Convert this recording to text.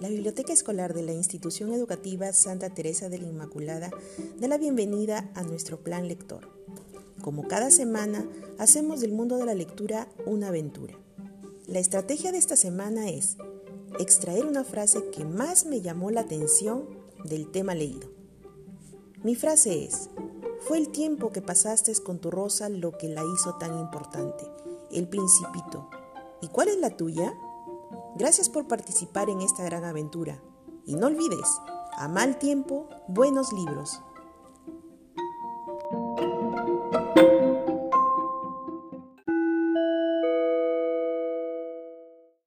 la Biblioteca Escolar de la Institución Educativa Santa Teresa de la Inmaculada da la bienvenida a nuestro plan lector. Como cada semana, hacemos del mundo de la lectura una aventura. La estrategia de esta semana es extraer una frase que más me llamó la atención del tema leído. Mi frase es, fue el tiempo que pasaste con tu rosa lo que la hizo tan importante, el principito. ¿Y cuál es la tuya? Gracias por participar en esta gran aventura. Y no olvides, a mal tiempo, buenos libros.